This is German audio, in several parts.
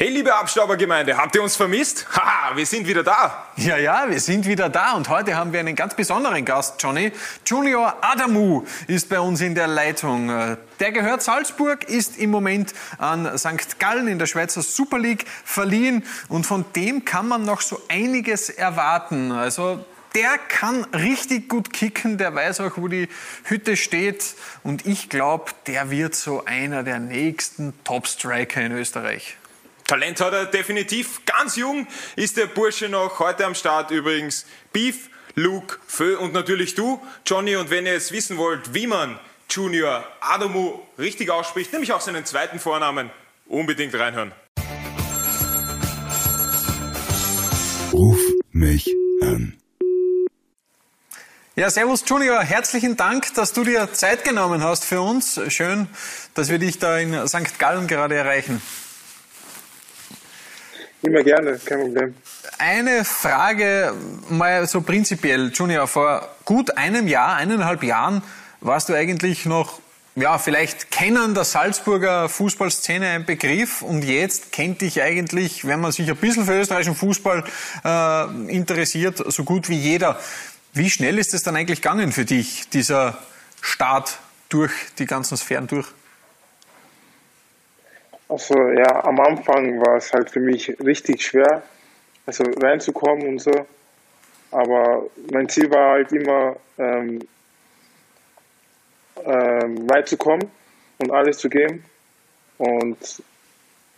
Hey, liebe Abstaubergemeinde, habt ihr uns vermisst? Haha, wir sind wieder da. Ja, ja, wir sind wieder da und heute haben wir einen ganz besonderen Gast, Johnny. Junior Adamu ist bei uns in der Leitung. Der gehört Salzburg, ist im Moment an St. Gallen in der Schweizer Super League verliehen und von dem kann man noch so einiges erwarten. Also der kann richtig gut kicken, der weiß auch, wo die Hütte steht und ich glaube, der wird so einer der nächsten Top-Striker in Österreich. Talent hat er definitiv. Ganz jung ist der Bursche noch. Heute am Start übrigens Beef, Luke, Fö und natürlich du, Johnny. Und wenn ihr jetzt wissen wollt, wie man Junior Adamu richtig ausspricht, nämlich auch seinen zweiten Vornamen, unbedingt reinhören. Ruf mich an. Ja, Servus Junior, herzlichen Dank, dass du dir Zeit genommen hast für uns. Schön, dass wir dich da in St. Gallen gerade erreichen. Immer gerne, kein Problem. Eine Frage mal so prinzipiell, Junior. Vor gut einem Jahr, eineinhalb Jahren warst du eigentlich noch, ja, vielleicht kennen der Salzburger Fußballszene ein Begriff und jetzt kennt dich eigentlich, wenn man sich ein bisschen für österreichischen Fußball äh, interessiert, so gut wie jeder. Wie schnell ist es dann eigentlich gegangen für dich, dieser Start durch die ganzen Sphären durch? Also ja, am Anfang war es halt für mich richtig schwer, also reinzukommen und so. Aber mein Ziel war halt immer, ähm, ähm, reinzukommen und alles zu geben. Und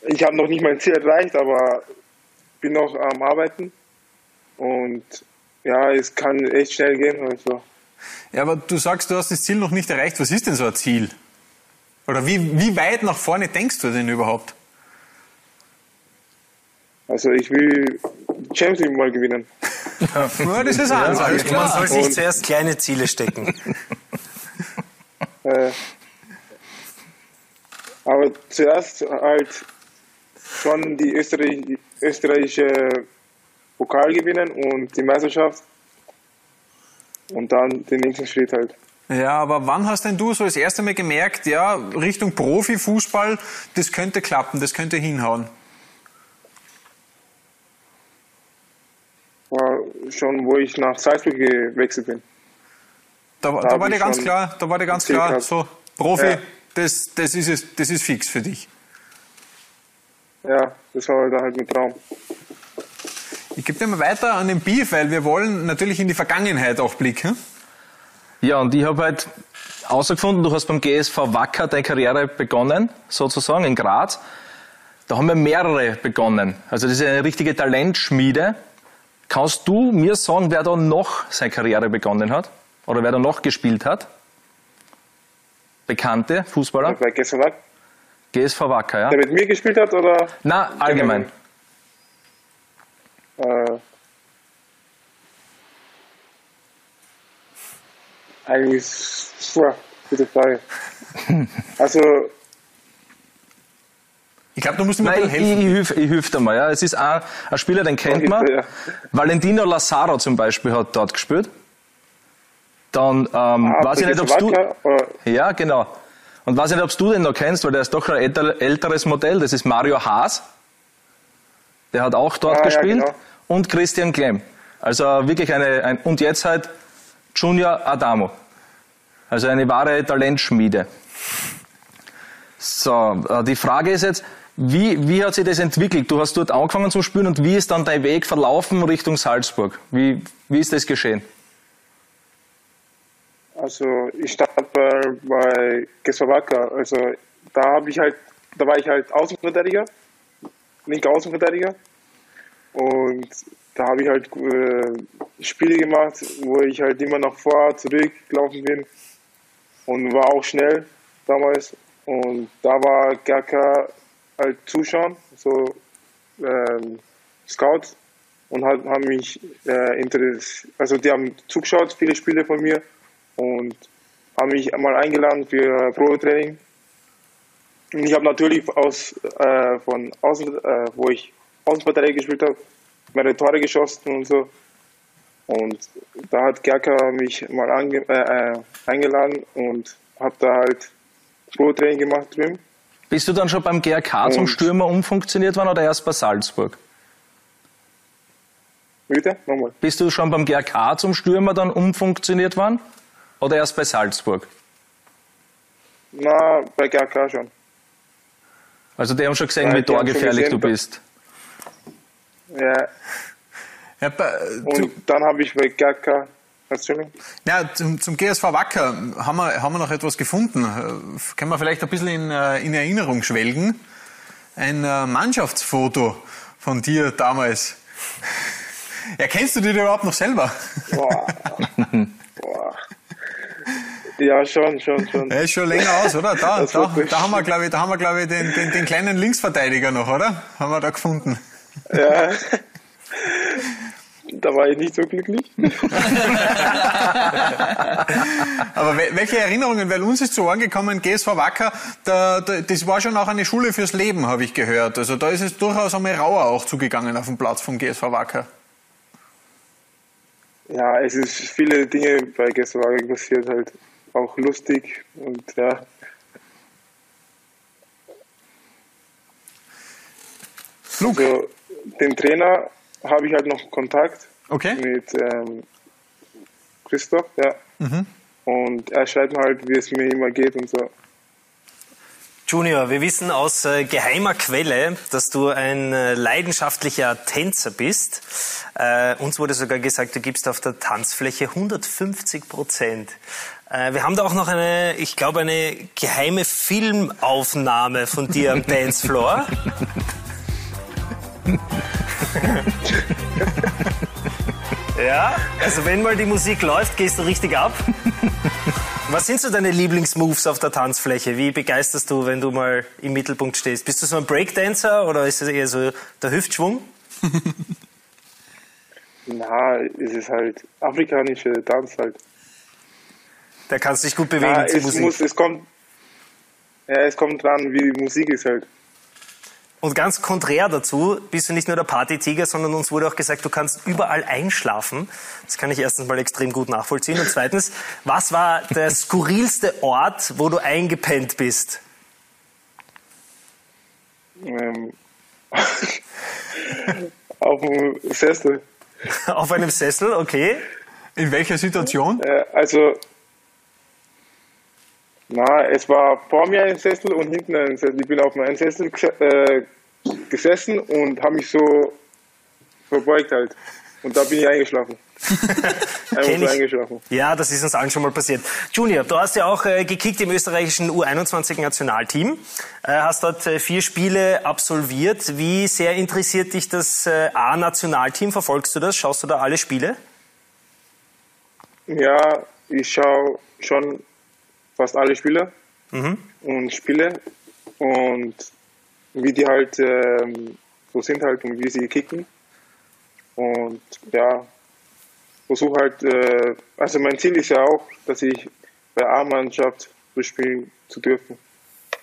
ich habe noch nicht mein Ziel erreicht, aber bin noch am Arbeiten. Und ja, es kann echt schnell gehen. Also. Ja, aber du sagst, du hast das Ziel noch nicht erreicht. Was ist denn so ein Ziel? Oder wie, wie weit nach vorne denkst du denn überhaupt? Also ich will Champions League mal gewinnen. Ja, das ist alles. Ja, man soll sich zuerst kleine Ziele stecken. äh, aber zuerst halt schon die Österreich, österreichische Pokal gewinnen und die Meisterschaft und dann den nächsten Schritt halt. Ja, aber wann hast denn du so das erste Mal gemerkt, ja, Richtung Profifußball, das könnte klappen, das könnte hinhauen? War schon, wo ich nach Salzburg gewechselt bin. Da, da, da war dir ganz klar, da war dir ganz klar, gehabt. so Profi, ja. das, das, ist es, das ist fix für dich. Ja, das war halt, halt ein Traum. Ich gebe dir mal weiter an den Beef, weil wir wollen natürlich in die Vergangenheit auch blicken. Ja, und ich habe halt herausgefunden, du hast beim GSV Wacker deine Karriere begonnen, sozusagen, in Graz. Da haben wir mehrere begonnen. Also das ist eine richtige Talentschmiede. Kannst du mir sagen, wer da noch seine Karriere begonnen hat? Oder wer da noch gespielt hat? Bekannte Fußballer? Bei GSV Wacker? GSV Wacker, ja. Der mit mir gespielt hat, oder? Na, allgemein. Äh, eigentlich, puh, gute Frage. Also, ich glaube, du musst mir Nein, helfen. Ich, ich, hilf, ich hilf dir mal. Ja. Es ist ein, ein Spieler, den kennt man. Ja. Valentino Lazaro zum Beispiel hat dort gespielt. Dann ähm, ah, weiß ich nicht, ob du. Ja, genau. Und weiß ich nicht, ob du den noch kennst, weil der ist doch ein älteres Modell. Das ist Mario Haas. Der hat auch dort ah, gespielt. Ja, genau. Und Christian Klemm. Also wirklich eine. Ein, und jetzt halt Junior Adamo. Also eine wahre Talentschmiede. So, äh, die Frage ist jetzt, wie, wie hat sich das entwickelt? Du hast dort angefangen zu spielen und wie ist dann dein Weg verlaufen Richtung Salzburg? Wie, wie ist das geschehen? Also ich stand bei, Gesowaka. Also da habe ich halt, da war ich halt Außenverteidiger, linker Außenverteidiger. Und da habe ich halt äh, Spiele gemacht, wo ich halt immer nach vor, zurück gelaufen bin und war auch schnell damals. Und da war Gerka halt zuschauen, so ähm, Scouts und halt, haben mich äh, interessiert, also die haben zugeschaut, viele Spiele von mir und haben mich einmal eingeladen für Probetraining. Und ich habe natürlich aus äh, von außen, äh, wo ich Außenverteidiger gespielt habe, mehrere Tore geschossen und so. Und da hat Gerka mich mal ange äh, äh eingeladen und habe da halt Probetraining gemacht drüben. Bist du dann schon beim GRK und zum Stürmer umfunktioniert worden oder erst bei Salzburg? Bitte? Nochmal. Bist du schon beim GRK zum Stürmer dann umfunktioniert worden? Oder erst bei Salzburg? Na, bei GRK schon. Also die haben schon gesehen, ja, wie torgefährlich du bist. Ja. ja und dann habe ich bei GRK ja, zum, zum, GSV Wacker haben wir, haben wir noch etwas gefunden. Äh, können wir vielleicht ein bisschen in, äh, in Erinnerung schwelgen? Ein äh, Mannschaftsfoto von dir damals. Erkennst du dich überhaupt noch selber? Boah. Boah. Ja, schon, schon, schon. Er ist schon länger aus, oder? Da, da, da haben wir, glaube ich, da haben wir, glaube ich, den, den, den kleinen Linksverteidiger noch, oder? Haben wir da gefunden. Ja. Da war ich nicht so glücklich. Aber welche Erinnerungen? Weil uns ist zu Ohren gekommen, GSV Wacker, da, da, das war schon auch eine Schule fürs Leben, habe ich gehört. Also da ist es durchaus einmal rauer auch zugegangen auf dem Platz vom GSV Wacker. Ja, es ist viele Dinge bei GSV Wacker passiert, halt auch lustig und ja. Flug. Also, den Trainer habe ich halt noch Kontakt okay. mit ähm, Christoph, ja. Mhm. Und er schreibt mir halt, wie es mir immer geht und so. Junior, wir wissen aus äh, geheimer Quelle, dass du ein äh, leidenschaftlicher Tänzer bist. Äh, uns wurde sogar gesagt, du gibst auf der Tanzfläche 150 Prozent. Äh, wir haben da auch noch eine, ich glaube, eine geheime Filmaufnahme von dir am Dancefloor. ja, also wenn mal die Musik läuft, gehst du richtig ab. Was sind so deine Lieblingsmoves auf der Tanzfläche? Wie begeisterst du, wenn du mal im Mittelpunkt stehst? Bist du so ein Breakdancer oder ist es eher so der Hüftschwung? Na, es ist halt afrikanische Tanz halt. Da kannst du dich gut bewegen ja, es Musik. Muss, es kommt, ja, es kommt dran, wie die Musik ist halt. Und ganz konträr dazu bist du nicht nur der Partytiger, sondern uns wurde auch gesagt, du kannst überall einschlafen. Das kann ich erstens mal extrem gut nachvollziehen. Und zweitens, was war der skurrilste Ort, wo du eingepennt bist? Ähm, auf dem Sessel. auf einem Sessel, okay. In welcher Situation? Äh, also, na, es war vor mir ein Sessel und hinten ein Sessel. Ich bin auf meinem Sessel äh, gesessen und habe mich so verbeugt halt. Und da bin ich eingeschlafen. Kenn ich. Ja, das ist uns allen schon mal passiert. Junior, du hast ja auch äh, gekickt im österreichischen U21-Nationalteam, äh, hast dort äh, vier Spiele absolviert. Wie sehr interessiert dich das äh, A-Nationalteam? Verfolgst du das? Schaust du da alle Spiele? Ja, ich schaue schon fast alle Spiele mhm. und Spiele und wie die halt ähm, so sind halt und wie sie kicken. Und ja, versuche halt, äh, also mein Ziel ist ja auch, dass ich bei A-Mannschaft spielen zu dürfen.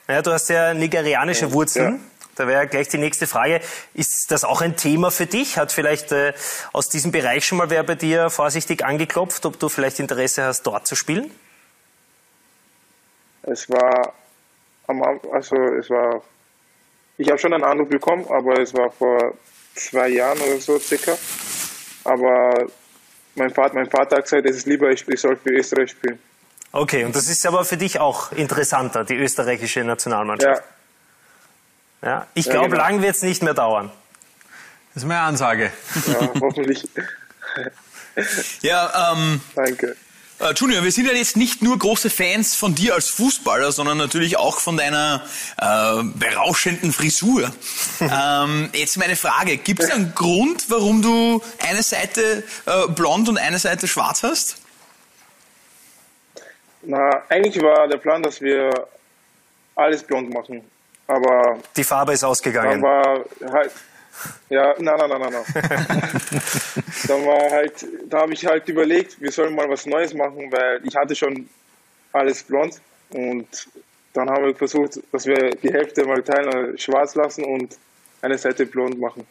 Ja, du hast ja nigerianische Wurzeln. Ja. Da wäre gleich die nächste Frage. Ist das auch ein Thema für dich? Hat vielleicht äh, aus diesem Bereich schon mal wer bei dir vorsichtig angeklopft, ob du vielleicht Interesse hast, dort zu spielen? Es war am also es war ich habe schon einen Anruf bekommen, aber es war vor zwei Jahren oder so circa. Aber mein Vater, mein Vater hat gesagt, es ist lieber, ich, soll für Österreich spielen. Okay, und das ist aber für dich auch interessanter, die österreichische Nationalmannschaft. Ja. ja ich glaube, ja, genau. lang wird es nicht mehr dauern. Das ist meine Ansage. Ja, hoffentlich. ja, ähm, Danke. Äh, Junior, wir sind ja jetzt nicht nur große Fans von dir als Fußballer, sondern natürlich auch von deiner äh, berauschenden Frisur. ähm, jetzt meine Frage, gibt es einen Grund, warum du eine Seite äh, blond und eine Seite schwarz hast? Na, eigentlich war der Plan, dass wir alles blond machen. Aber die Farbe ist ausgegangen. Dann war halt, ja, nein, nein, nein, nein. nein. da war halt, da habe ich halt überlegt, wir sollen mal was Neues machen, weil ich hatte schon alles blond und dann haben wir versucht, dass wir die Hälfte mal teilen, äh, schwarz lassen und eine Seite blond machen.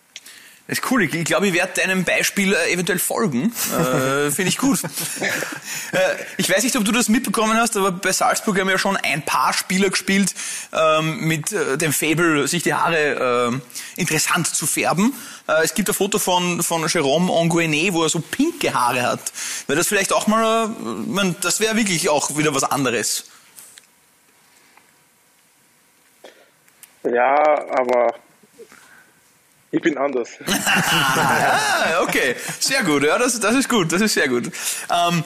Das ist cool. Ich, ich glaube, ich werde deinem Beispiel äh, eventuell folgen. Äh, Finde ich gut. äh, ich weiß nicht, ob du das mitbekommen hast, aber bei Salzburg haben wir ja schon ein paar Spieler gespielt ähm, mit äh, dem Fable, sich die Haare äh, interessant zu färben. Äh, es gibt ein Foto von, von Jérôme Anguené, wo er so pinke Haare hat. Wäre das vielleicht auch mal, äh, man, das wäre wirklich auch wieder was anderes. Ja, aber ich bin anders. ah, okay, sehr gut. Ja, das, das ist gut. Das ist sehr gut. Ähm,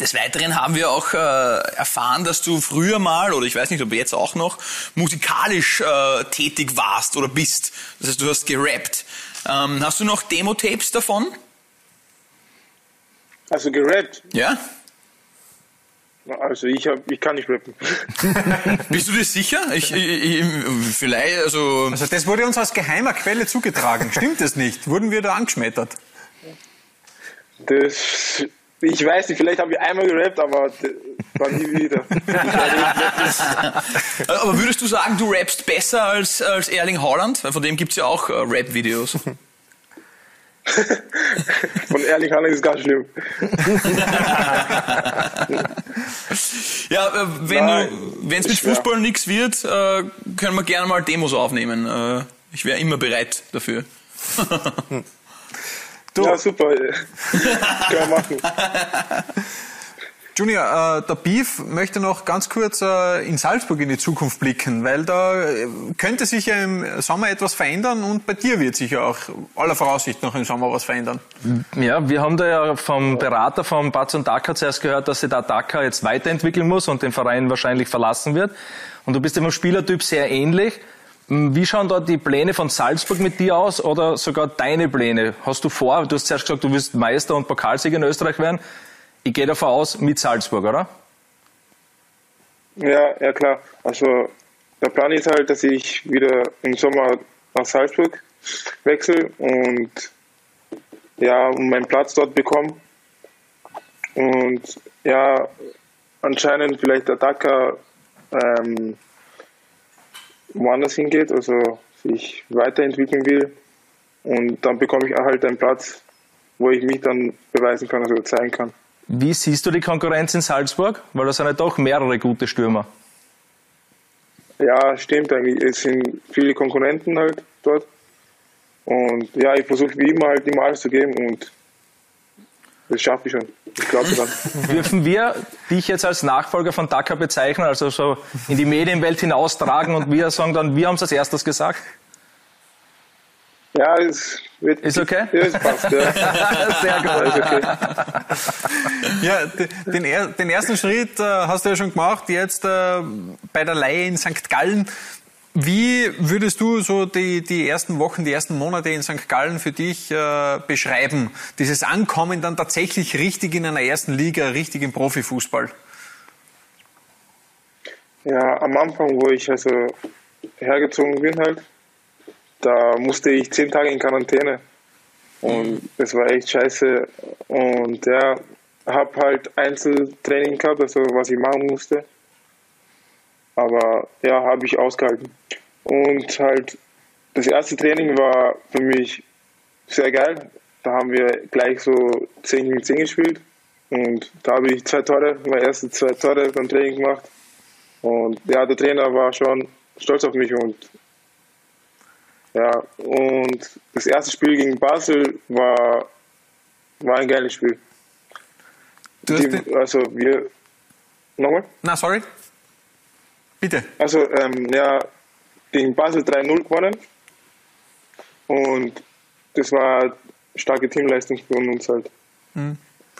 des Weiteren haben wir auch äh, erfahren, dass du früher mal, oder ich weiß nicht, ob jetzt auch noch, musikalisch äh, tätig warst oder bist. Das heißt, du hast gerappt. Ähm, hast du noch Demo-Tapes davon? Also gerappt? Ja. Also ich, hab, ich kann nicht rappen. Bist du dir sicher? Ich, ich, vielleicht, also... Also das wurde uns aus geheimer Quelle zugetragen. Stimmt das nicht? Wurden wir da angeschmettert? Das... Ich weiß nicht, vielleicht habe ich einmal gerappt, aber war nie wieder. aber würdest du sagen, du rappst besser als, als Erling Haaland? Von dem gibt es ja auch äh, Rap-Videos. Von Erling Haaland ist ganz schlimm. ja, äh, wenn es mit Fußball nichts wird, äh, können wir gerne mal Demos aufnehmen. Äh, ich wäre immer bereit dafür. du. Ja, super. Können wir machen. Junior, äh, der Beef möchte noch ganz kurz äh, in Salzburg in die Zukunft blicken, weil da äh, könnte sich ja im Sommer etwas verändern und bei dir wird sich ja auch aller Voraussicht noch im Sommer was verändern. Ja, wir haben da ja vom Berater von Batson Dakar zuerst gehört, dass sich da Dakar jetzt weiterentwickeln muss und den Verein wahrscheinlich verlassen wird. Und du bist dem Spielertyp sehr ähnlich. Wie schauen dort die Pläne von Salzburg mit dir aus oder sogar deine Pläne? Hast du vor, du hast zuerst gesagt, du willst Meister und Pokalsieger in Österreich werden. Ich gehe davon aus, mit Salzburg, oder? Ja, ja klar. Also der Plan ist halt, dass ich wieder im Sommer nach Salzburg wechsle und ja, meinen Platz dort bekomme. Und ja, anscheinend vielleicht der Dakar ähm, woanders hingeht, also sich weiterentwickeln will. Und dann bekomme ich halt einen Platz, wo ich mich dann beweisen kann, also zeigen kann. Wie siehst du die Konkurrenz in Salzburg? Weil da sind ja doch mehrere gute Stürmer. Ja, stimmt eigentlich. Es sind viele Konkurrenten halt dort. Und ja, ich versuche wie immer halt immer alles zu geben und das schaffe ich schon. Ich glaube dran. Dürfen wir dich jetzt als Nachfolger von Dakar bezeichnen, also so in die Medienwelt hinaustragen und wir sagen dann, wir haben es als erstes gesagt? Ja, es wird. Ist okay? Ja, es passt, ja. Sehr gut. okay. Ja, den, den, ersten Schritt äh, hast du ja schon gemacht, jetzt äh, bei der Leihe in St. Gallen. Wie würdest du so die, die ersten Wochen, die ersten Monate in St. Gallen für dich äh, beschreiben? Dieses Ankommen dann tatsächlich richtig in einer ersten Liga, richtig im Profifußball? Ja, am Anfang, wo ich also hergezogen bin halt, da musste ich zehn Tage in Quarantäne. Und das war echt scheiße. Und ja, habe halt Einzeltraining gehabt, also was ich machen musste. Aber ja, habe ich ausgehalten. Und halt, das erste Training war für mich sehr geil. Da haben wir gleich so 10 gegen 10 gespielt. Und da habe ich zwei Tore, meine ersten zwei Tore beim Training gemacht. Und ja, der Trainer war schon stolz auf mich und ja, und das erste Spiel gegen Basel war, war ein geiles Spiel. Die, also wir. Nochmal? Na, sorry. Bitte. Also, ähm, ja, gegen Basel 3-0 gewonnen. Und das war eine starke Teamleistung von uns halt. Mhm.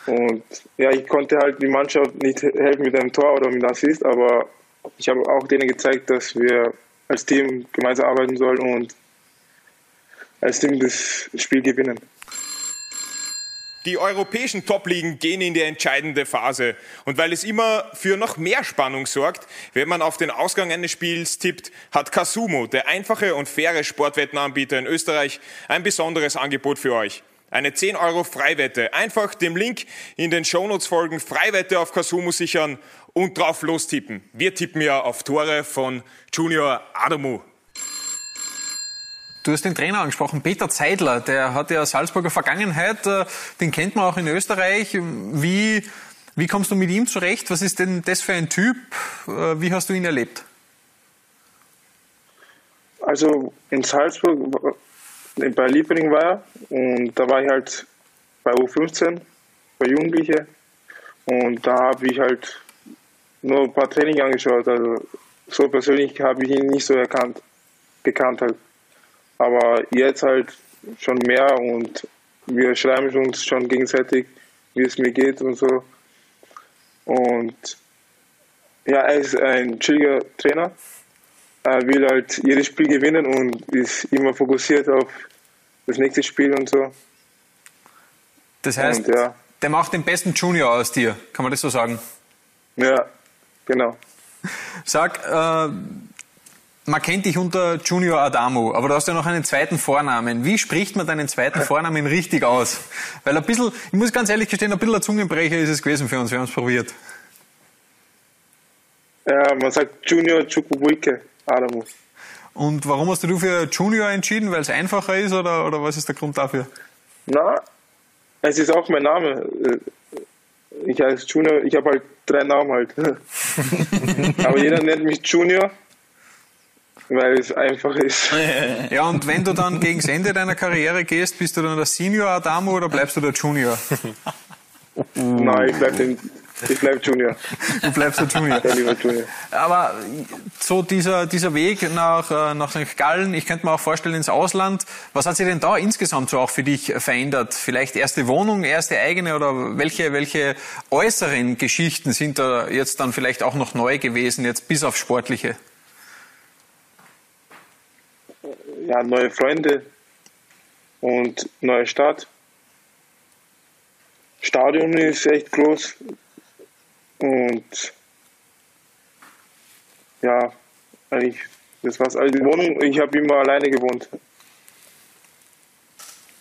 Und ja, ich konnte halt die Mannschaft nicht helfen mit einem Tor oder mit Assist, aber ich habe auch denen gezeigt, dass wir als Team gemeinsam arbeiten sollen und als Team das Spiel gewinnen. Die europäischen Top-Ligen gehen in die entscheidende Phase. Und weil es immer für noch mehr Spannung sorgt, wenn man auf den Ausgang eines Spiels tippt, hat Kasumo, der einfache und faire Sportwettenanbieter in Österreich, ein besonderes Angebot für euch. Eine 10 Euro Freiwette. Einfach dem Link in den Shownotes folgen, Freiwette auf Kasumo sichern und drauf lostippen. Wir tippen ja auf Tore von Junior Adamu. Du hast den Trainer angesprochen, Peter Zeidler, der hat ja Salzburger Vergangenheit, äh, den kennt man auch in Österreich. Wie, wie kommst du mit ihm zurecht? Was ist denn das für ein Typ? Äh, wie hast du ihn erlebt? Also in Salzburg, bei Liebling war er und da war ich halt bei U15, bei Jugendlichen und da habe ich halt nur ein paar Training angeschaut. Also so persönlich habe ich ihn nicht so erkannt, gekannt halt. Aber jetzt halt schon mehr und wir schreiben uns schon gegenseitig, wie es mir geht und so. Und ja, er ist ein chilliger Trainer. Er will halt jedes Spiel gewinnen und ist immer fokussiert auf das nächste Spiel und so. Das heißt, und, ja. der macht den besten Junior aus dir, kann man das so sagen? Ja, genau. Sag, äh, man kennt dich unter Junior Adamo, aber du hast ja noch einen zweiten Vornamen. Wie spricht man deinen zweiten Vornamen richtig aus? Weil ein bisschen, ich muss ganz ehrlich gestehen, ein bisschen ein Zungenbrecher ist es gewesen für uns, wir haben es probiert. Ja, man sagt Junior Chukwubuike Adamo. Und warum hast du für Junior entschieden? Weil es einfacher ist oder, oder was ist der Grund dafür? Na, es ist auch mein Name. Ich heiße Junior, ich habe halt drei Namen halt. Aber jeder nennt mich Junior weil es einfach ist. Ja, und wenn du dann gegen das Ende deiner Karriere gehst, bist du dann der Senior Adamo oder bleibst du der Junior? Nein, ich bleibe bleib Junior. Du bleibst der Junior. Der lieber Junior. Aber so dieser, dieser Weg nach, äh, nach St. Gallen, ich könnte mir auch vorstellen ins Ausland, was hat sich denn da insgesamt so auch für dich verändert? Vielleicht erste Wohnung, erste eigene oder welche, welche äußeren Geschichten sind da jetzt dann vielleicht auch noch neu gewesen, jetzt bis auf sportliche? Ja, neue Freunde und neue Stadt. Stadion ist echt groß und ja, eigentlich, das war's. Also die Wohnung, ich habe immer alleine gewohnt.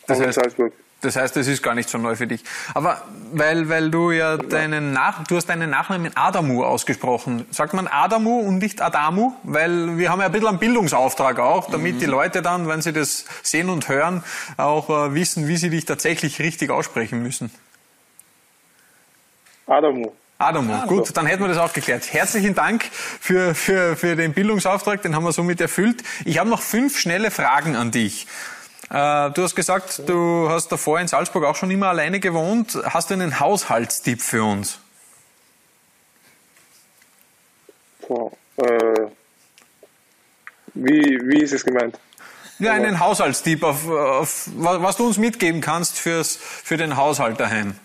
Das heißt, Salzburg. Das heißt, das ist gar nicht so neu für dich. Aber weil, weil du ja deinen Nach, du hast deinen Nachnamen Adamu ausgesprochen. Sagt man Adamu und nicht Adamu? Weil wir haben ja ein bisschen einen Bildungsauftrag auch, damit mhm. die Leute dann, wenn sie das sehen und hören, auch äh, wissen, wie sie dich tatsächlich richtig aussprechen müssen. Adamu. Adamu, ah, gut, dann hätten wir das auch geklärt. Herzlichen Dank für, für, für den Bildungsauftrag, den haben wir somit erfüllt. Ich habe noch fünf schnelle Fragen an dich. Äh, du hast gesagt, du hast davor in Salzburg auch schon immer alleine gewohnt. Hast du einen Haushaltstipp für uns? So, äh, wie, wie ist es gemeint? Ja, einen Haushaltstipp, auf, auf, was du uns mitgeben kannst fürs, für den Haushalt daheim.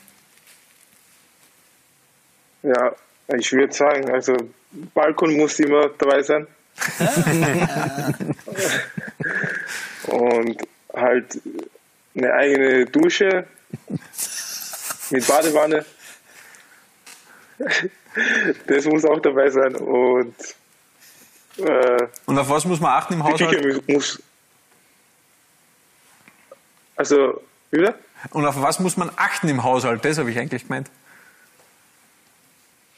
Ja, ich würde sagen, also Balkon muss immer dabei sein. Und halt eine eigene Dusche mit Badewanne. Das muss auch dabei sein. Und, äh, und auf was muss man achten im Haushalt? Muss. Also, wieder? Und auf was muss man achten im Haushalt? Das habe ich eigentlich gemeint.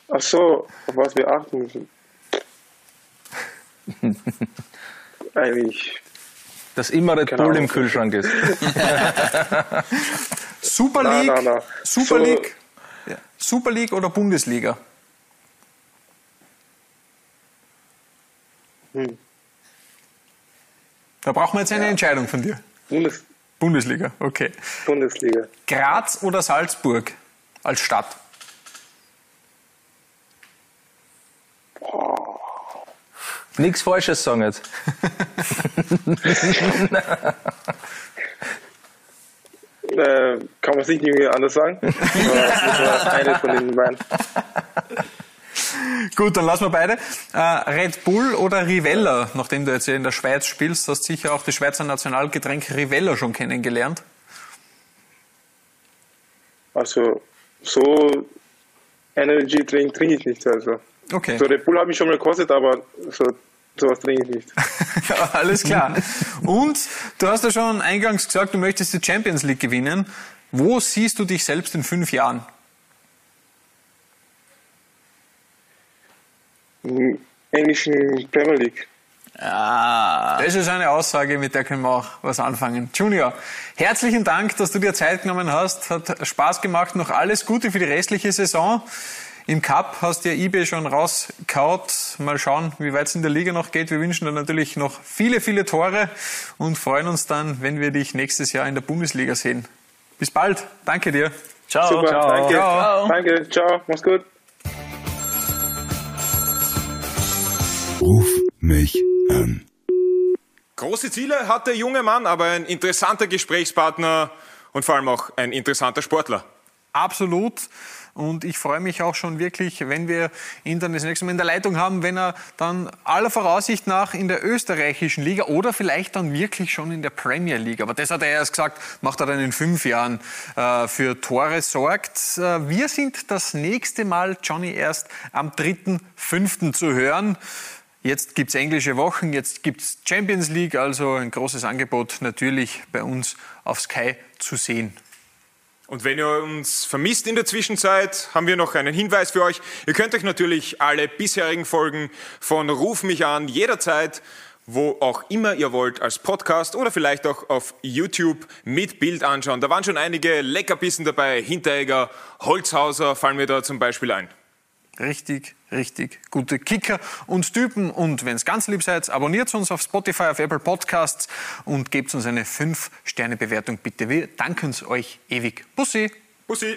Ach so, auf was wir achten müssen. eigentlich dass immer Red genau. Bull im Kühlschrank ist. Super League, nein, nein, nein. Super, so, League, ja. Super League oder Bundesliga? Hm. Da brauchen wir jetzt eine ja. Entscheidung von dir. Bundes Bundesliga, okay. Bundesliga. Graz oder Salzburg als Stadt? Nichts Falsches sagen jetzt. äh, kann man sich nicht anders sagen. eine von den beiden. Gut, dann lassen wir beide. Äh, Red Bull oder Rivella? Nachdem du jetzt in der Schweiz spielst, hast du sicher auch das Schweizer Nationalgetränk Rivella schon kennengelernt. Also, so Energy Drink trinke ich nicht. Also. Okay. So Red Bull habe ich schon mal gekostet, aber so, sowas trinke ich nicht. Alles klar. Und du hast ja schon eingangs gesagt, du möchtest die Champions League gewinnen. Wo siehst du dich selbst in fünf Jahren? Im englischen Premier League. Ja. Das ist eine Aussage, mit der können wir auch was anfangen. Junior, herzlichen Dank, dass du dir Zeit genommen hast. Hat Spaß gemacht. Noch alles Gute für die restliche Saison. Im Cup hast du ja eBay schon rausgehaut. Mal schauen, wie weit es in der Liga noch geht. Wir wünschen dir natürlich noch viele, viele Tore und freuen uns dann, wenn wir dich nächstes Jahr in der Bundesliga sehen. Bis bald. Danke dir. Ciao. Super, ciao. Danke. Ciao. Danke. Ciao. Mach's gut. Ruf mich an. Große Ziele hat der junge Mann, aber ein interessanter Gesprächspartner und vor allem auch ein interessanter Sportler. Absolut. Und ich freue mich auch schon wirklich, wenn wir ihn dann das nächste Mal in der Leitung haben, wenn er dann aller Voraussicht nach in der österreichischen Liga oder vielleicht dann wirklich schon in der Premier League, aber das hat er erst gesagt, macht er dann in fünf Jahren äh, für Tore sorgt. Äh, wir sind das nächste Mal, Johnny, erst am 3.5. zu hören. Jetzt gibt es englische Wochen, jetzt gibt es Champions League, also ein großes Angebot natürlich bei uns auf Sky zu sehen. Und wenn ihr uns vermisst in der Zwischenzeit, haben wir noch einen Hinweis für euch. Ihr könnt euch natürlich alle bisherigen Folgen von Ruf mich an jederzeit, wo auch immer ihr wollt, als Podcast oder vielleicht auch auf YouTube mit Bild anschauen. Da waren schon einige Leckerbissen dabei. Hinteregger, Holzhauser fallen mir da zum Beispiel ein richtig, richtig gute Kicker und Typen. Und wenn es ganz lieb seid, abonniert uns auf Spotify, auf Apple Podcasts und gebt uns eine 5-Sterne-Bewertung bitte. Wir danken es euch ewig. Bussi! Bussi!